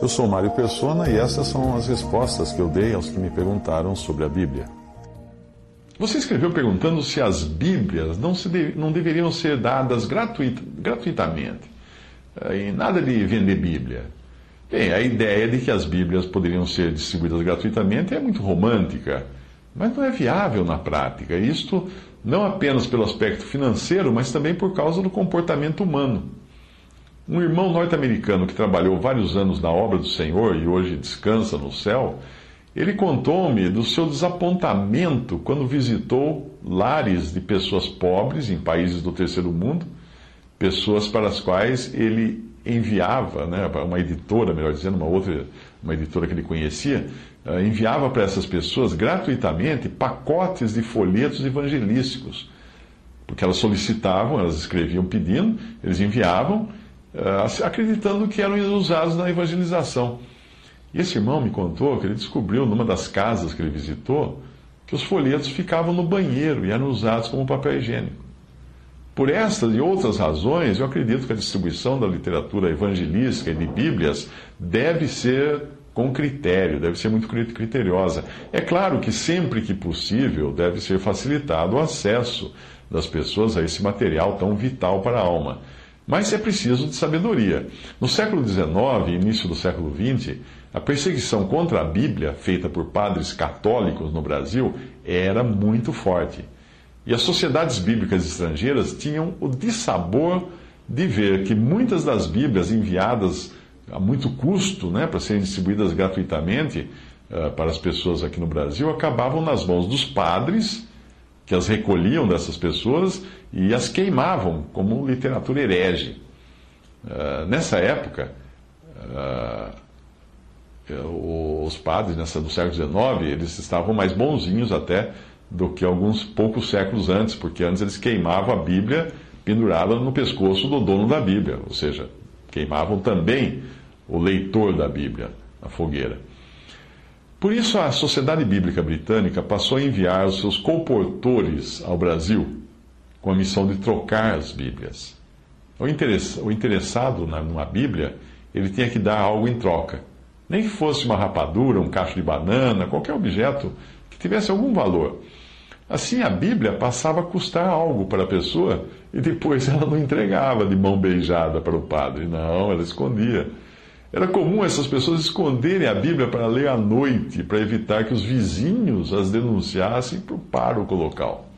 Eu sou Mário Persona e essas são as respostas que eu dei aos que me perguntaram sobre a Bíblia. Você escreveu perguntando se as Bíblias não, se não deveriam ser dadas gratuit, gratuitamente. E nada de vender Bíblia. Bem, a ideia de que as Bíblias poderiam ser distribuídas gratuitamente é muito romântica, mas não é viável na prática. Isto não apenas pelo aspecto financeiro, mas também por causa do comportamento humano. Um irmão norte-americano que trabalhou vários anos na obra do Senhor e hoje descansa no céu, ele contou-me do seu desapontamento quando visitou lares de pessoas pobres em países do terceiro mundo, pessoas para as quais ele enviava, né, uma editora, melhor dizendo, uma outra, uma editora que ele conhecia, eh, enviava para essas pessoas gratuitamente pacotes de folhetos evangelísticos, porque elas solicitavam, elas escreviam pedindo, eles enviavam acreditando que eram usados na evangelização. E esse irmão me contou que ele descobriu numa das casas que ele visitou que os folhetos ficavam no banheiro e eram usados como papel higiênico. Por estas e outras razões, eu acredito que a distribuição da literatura evangelística e de Bíblias deve ser com critério, deve ser muito criteriosa. É claro que sempre que possível deve ser facilitado o acesso das pessoas a esse material tão vital para a alma. Mas é preciso de sabedoria. No século XIX início do século XX, a perseguição contra a Bíblia, feita por padres católicos no Brasil, era muito forte. E as sociedades bíblicas estrangeiras tinham o dissabor de ver que muitas das Bíblias enviadas a muito custo, né, para serem distribuídas gratuitamente uh, para as pessoas aqui no Brasil, acabavam nas mãos dos padres que as recolhiam dessas pessoas e as queimavam como literatura herege. Uh, nessa época, uh, os padres nessa, do século XIX, eles estavam mais bonzinhos até do que alguns poucos séculos antes, porque antes eles queimavam a Bíblia pendurada no pescoço do dono da Bíblia, ou seja, queimavam também o leitor da Bíblia na fogueira. Por isso, a Sociedade Bíblica Britânica passou a enviar os seus comportores ao Brasil com a missão de trocar as Bíblias. O interessado numa Bíblia, ele tinha que dar algo em troca. Nem que fosse uma rapadura, um cacho de banana, qualquer objeto que tivesse algum valor. Assim, a Bíblia passava a custar algo para a pessoa e depois ela não entregava de mão beijada para o padre. Não, ela escondia. Era comum essas pessoas esconderem a Bíblia para ler à noite, para evitar que os vizinhos as denunciassem para o pároco local.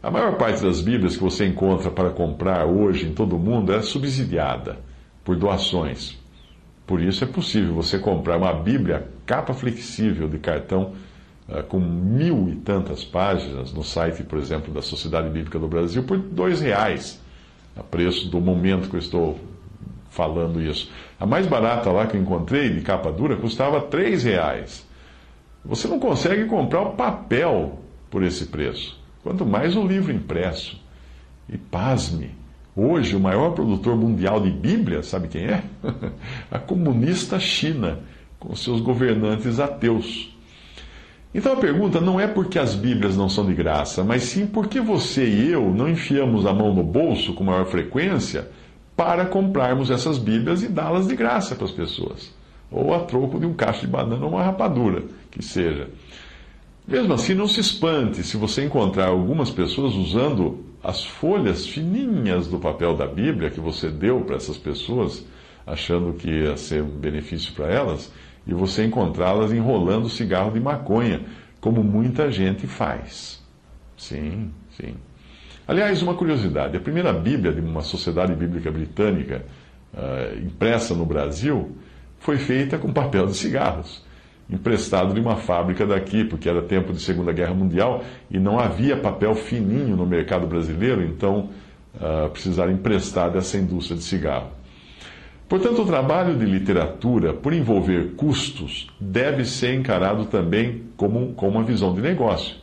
A maior parte das Bíblias que você encontra para comprar hoje em todo o mundo é subsidiada por doações. Por isso é possível você comprar uma Bíblia capa flexível de cartão uh, com mil e tantas páginas no site, por exemplo, da Sociedade Bíblica do Brasil por dois reais, a preço do momento que eu estou falando isso. A mais barata lá que eu encontrei, de capa dura, custava três reais. Você não consegue comprar o papel por esse preço, quanto mais o livro impresso. E pasme, hoje o maior produtor mundial de Bíblia, sabe quem é? a comunista China, com seus governantes ateus. Então a pergunta não é porque as Bíblias não são de graça, mas sim porque você e eu não enfiamos a mão no bolso com maior frequência para comprarmos essas Bíblias e dá-las de graça para as pessoas. Ou a troco de um cacho de banana ou uma rapadura, que seja. Mesmo assim, não se espante se você encontrar algumas pessoas usando as folhas fininhas do papel da Bíblia que você deu para essas pessoas, achando que ia ser um benefício para elas, e você encontrá-las enrolando cigarro de maconha, como muita gente faz. Sim, sim. Aliás, uma curiosidade: a primeira Bíblia de uma sociedade bíblica britânica, uh, impressa no Brasil, foi feita com papel de cigarros, emprestado de uma fábrica daqui, porque era tempo de Segunda Guerra Mundial e não havia papel fininho no mercado brasileiro, então uh, precisar emprestar dessa indústria de cigarro. Portanto, o trabalho de literatura, por envolver custos, deve ser encarado também como, como uma visão de negócio.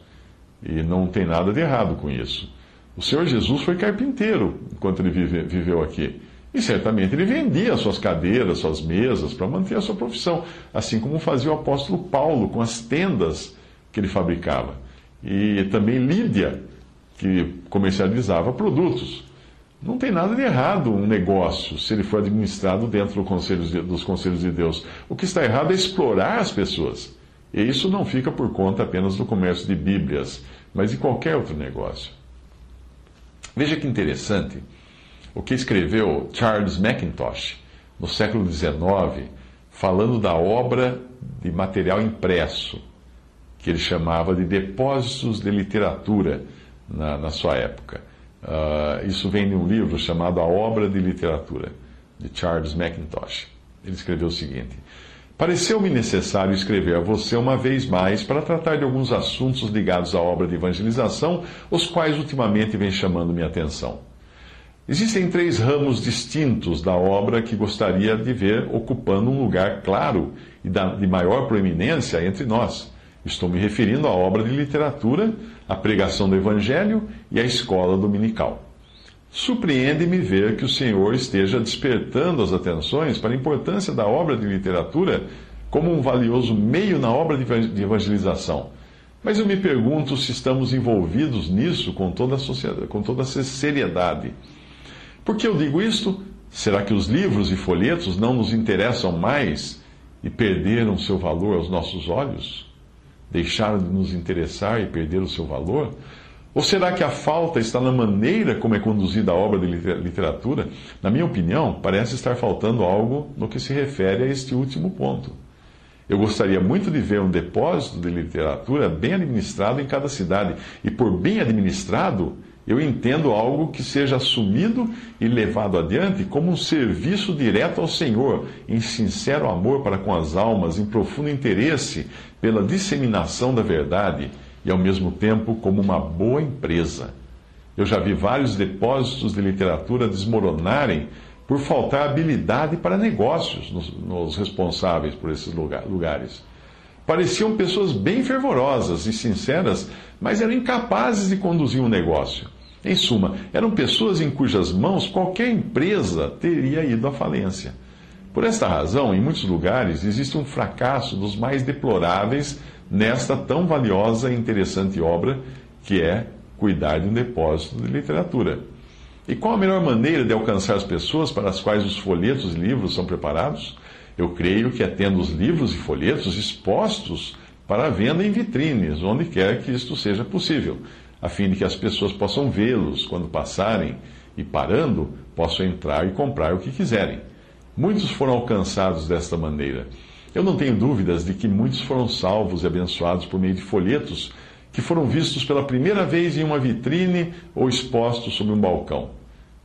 E não tem nada de errado com isso. O Senhor Jesus foi carpinteiro enquanto ele vive, viveu aqui. E certamente ele vendia suas cadeiras, suas mesas, para manter a sua profissão, assim como fazia o apóstolo Paulo com as tendas que ele fabricava. E também Lídia, que comercializava produtos. Não tem nada de errado um negócio se ele for administrado dentro do conselho de, dos conselhos de Deus. O que está errado é explorar as pessoas. E isso não fica por conta apenas do comércio de Bíblias, mas de qualquer outro negócio. Veja que interessante o que escreveu Charles Mackintosh no século XIX, falando da obra de material impresso, que ele chamava de depósitos de literatura na, na sua época. Uh, isso vem de um livro chamado A Obra de Literatura, de Charles Mackintosh. Ele escreveu o seguinte: Pareceu-me necessário escrever a você uma vez mais para tratar de alguns assuntos ligados à obra de evangelização, os quais ultimamente vêm chamando minha atenção. Existem três ramos distintos da obra que gostaria de ver ocupando um lugar claro e de maior proeminência entre nós. Estou me referindo à obra de literatura, à pregação do Evangelho e à escola dominical. Surpreende-me ver que o Senhor esteja despertando as atenções para a importância da obra de literatura como um valioso meio na obra de evangelização. Mas eu me pergunto se estamos envolvidos nisso com toda a, com toda a seriedade. Por que eu digo isto? Será que os livros e folhetos não nos interessam mais e perderam seu valor aos nossos olhos? Deixaram de nos interessar e perderam seu valor? Ou será que a falta está na maneira como é conduzida a obra de literatura? Na minha opinião, parece estar faltando algo no que se refere a este último ponto. Eu gostaria muito de ver um depósito de literatura bem administrado em cada cidade. E por bem administrado, eu entendo algo que seja assumido e levado adiante como um serviço direto ao Senhor, em sincero amor para com as almas, em profundo interesse pela disseminação da verdade e, ao mesmo tempo, como uma boa empresa. Eu já vi vários depósitos de literatura desmoronarem por faltar habilidade para negócios nos, nos responsáveis por esses lugares. Pareciam pessoas bem fervorosas e sinceras, mas eram incapazes de conduzir um negócio. Em suma, eram pessoas em cujas mãos qualquer empresa teria ido à falência. Por esta razão, em muitos lugares, existe um fracasso dos mais deploráveis nesta tão valiosa e interessante obra que é cuidar de um depósito de literatura. E qual a melhor maneira de alcançar as pessoas para as quais os folhetos e livros são preparados? Eu creio que é tendo os livros e folhetos expostos para venda em vitrines, onde quer que isto seja possível, a fim de que as pessoas possam vê-los quando passarem e parando, possam entrar e comprar o que quiserem. Muitos foram alcançados desta maneira. Eu não tenho dúvidas de que muitos foram salvos e abençoados por meio de folhetos que foram vistos pela primeira vez em uma vitrine ou expostos sob um balcão.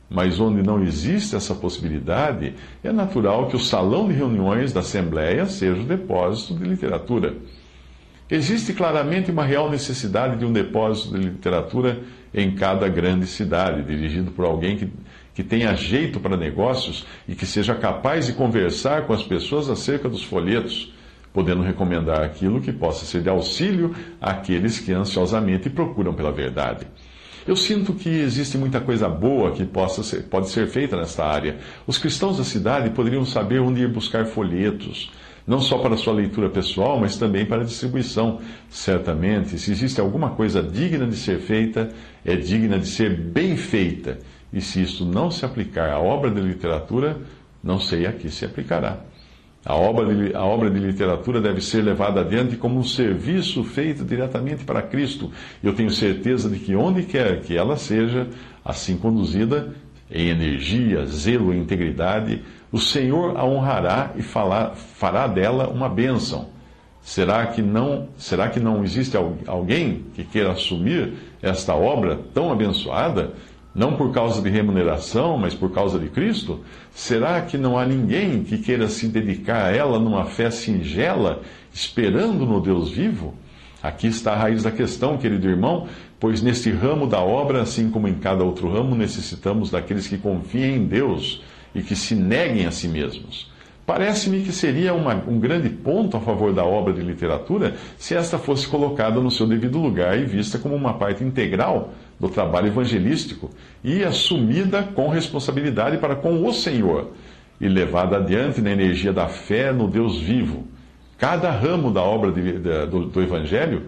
Mas onde não existe essa possibilidade, é natural que o salão de reuniões da Assembleia seja o depósito de literatura. Existe claramente uma real necessidade de um depósito de literatura em cada grande cidade, dirigido por alguém que, que tenha jeito para negócios e que seja capaz de conversar com as pessoas acerca dos folhetos, podendo recomendar aquilo que possa ser de auxílio àqueles que ansiosamente procuram pela verdade. Eu sinto que existe muita coisa boa que possa ser, pode ser feita nesta área. Os cristãos da cidade poderiam saber onde ir buscar folhetos, não só para sua leitura pessoal, mas também para distribuição. Certamente, se existe alguma coisa digna de ser feita, é digna de ser bem feita. E se isto não se aplicar à obra de literatura, não sei a que se aplicará. A obra, de, a obra de literatura deve ser levada adiante como um serviço feito diretamente para Cristo. Eu tenho certeza de que onde quer que ela seja, assim conduzida, em energia, zelo e integridade, o Senhor a honrará e falar, fará dela uma bênção. Será que não, será que não existe alguém que queira assumir esta obra tão abençoada? Não por causa de remuneração, mas por causa de Cristo? Será que não há ninguém que queira se dedicar a ela numa fé singela, esperando no Deus vivo? Aqui está a raiz da questão, querido irmão, pois neste ramo da obra, assim como em cada outro ramo, necessitamos daqueles que confiem em Deus e que se neguem a si mesmos. Parece-me que seria uma, um grande ponto a favor da obra de literatura se esta fosse colocada no seu devido lugar e vista como uma parte integral do trabalho evangelístico e assumida com responsabilidade para com o Senhor e levada adiante na energia da fé no Deus vivo. Cada ramo da obra de, do, do Evangelho,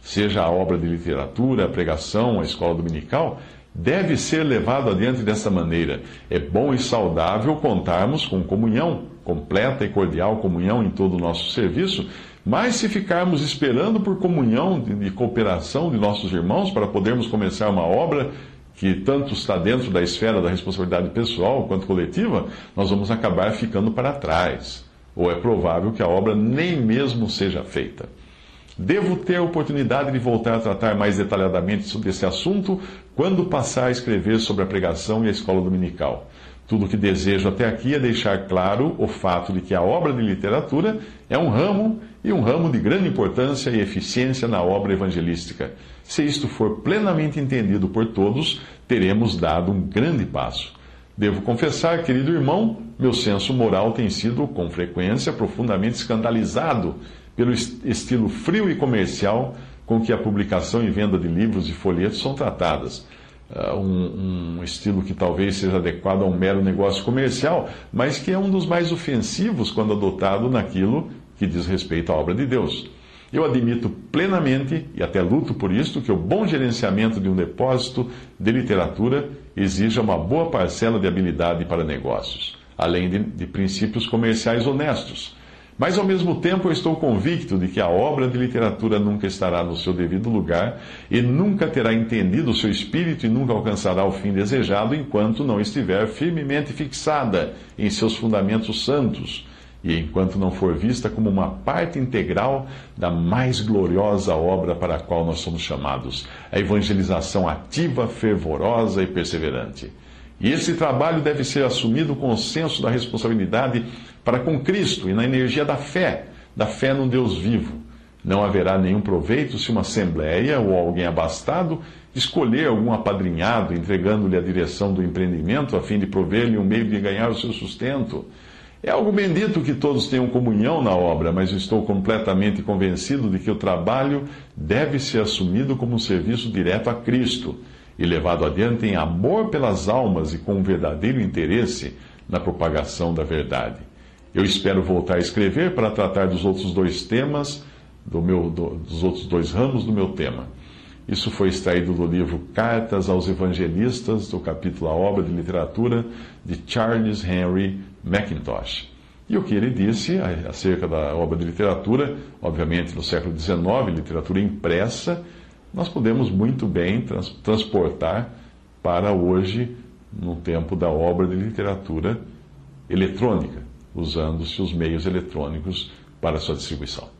seja a obra de literatura, a pregação, a escola dominical, deve ser levado adiante dessa maneira. É bom e saudável contarmos com comunhão, completa e cordial comunhão em todo o nosso serviço, mas se ficarmos esperando por comunhão e cooperação de nossos irmãos para podermos começar uma obra que tanto está dentro da esfera da responsabilidade pessoal quanto coletiva, nós vamos acabar ficando para trás. Ou é provável que a obra nem mesmo seja feita. Devo ter a oportunidade de voltar a tratar mais detalhadamente sobre esse assunto quando passar a escrever sobre a pregação e a escola dominical. Tudo o que desejo até aqui é deixar claro o fato de que a obra de literatura é um ramo e um ramo de grande importância e eficiência na obra evangelística. Se isto for plenamente entendido por todos, teremos dado um grande passo. Devo confessar, querido irmão, meu senso moral tem sido, com frequência, profundamente escandalizado pelo estilo frio e comercial com que a publicação e venda de livros e folhetos são tratadas. Uh, um, um, estilo que talvez seja adequado a um mero negócio comercial, mas que é um dos mais ofensivos quando adotado naquilo que diz respeito à obra de Deus. Eu admito plenamente, e até luto por isto, que o bom gerenciamento de um depósito de literatura exija uma boa parcela de habilidade para negócios, além de, de princípios comerciais honestos mas ao mesmo tempo eu estou convicto de que a obra de literatura nunca estará no seu devido lugar e nunca terá entendido o seu espírito e nunca alcançará o fim desejado enquanto não estiver firmemente fixada em seus fundamentos santos e enquanto não for vista como uma parte integral da mais gloriosa obra para a qual nós somos chamados, a evangelização ativa, fervorosa e perseverante. E esse trabalho deve ser assumido com o senso da responsabilidade para com Cristo e na energia da fé, da fé no Deus vivo. Não haverá nenhum proveito se uma assembleia ou alguém abastado escolher algum apadrinhado, entregando-lhe a direção do empreendimento a fim de prover-lhe um meio de ganhar o seu sustento. É algo bendito que todos tenham comunhão na obra, mas estou completamente convencido de que o trabalho deve ser assumido como um serviço direto a Cristo e levado adiante em amor pelas almas e com um verdadeiro interesse na propagação da verdade. Eu espero voltar a escrever para tratar dos outros dois temas, do meu, do, dos outros dois ramos do meu tema. Isso foi extraído do livro Cartas aos Evangelistas, do capítulo A Obra de Literatura, de Charles Henry Mackintosh. E o que ele disse acerca da obra de literatura, obviamente no século XIX, literatura impressa, nós podemos muito bem trans transportar para hoje, no tempo da obra de literatura eletrônica, usando-se os meios eletrônicos para sua distribuição.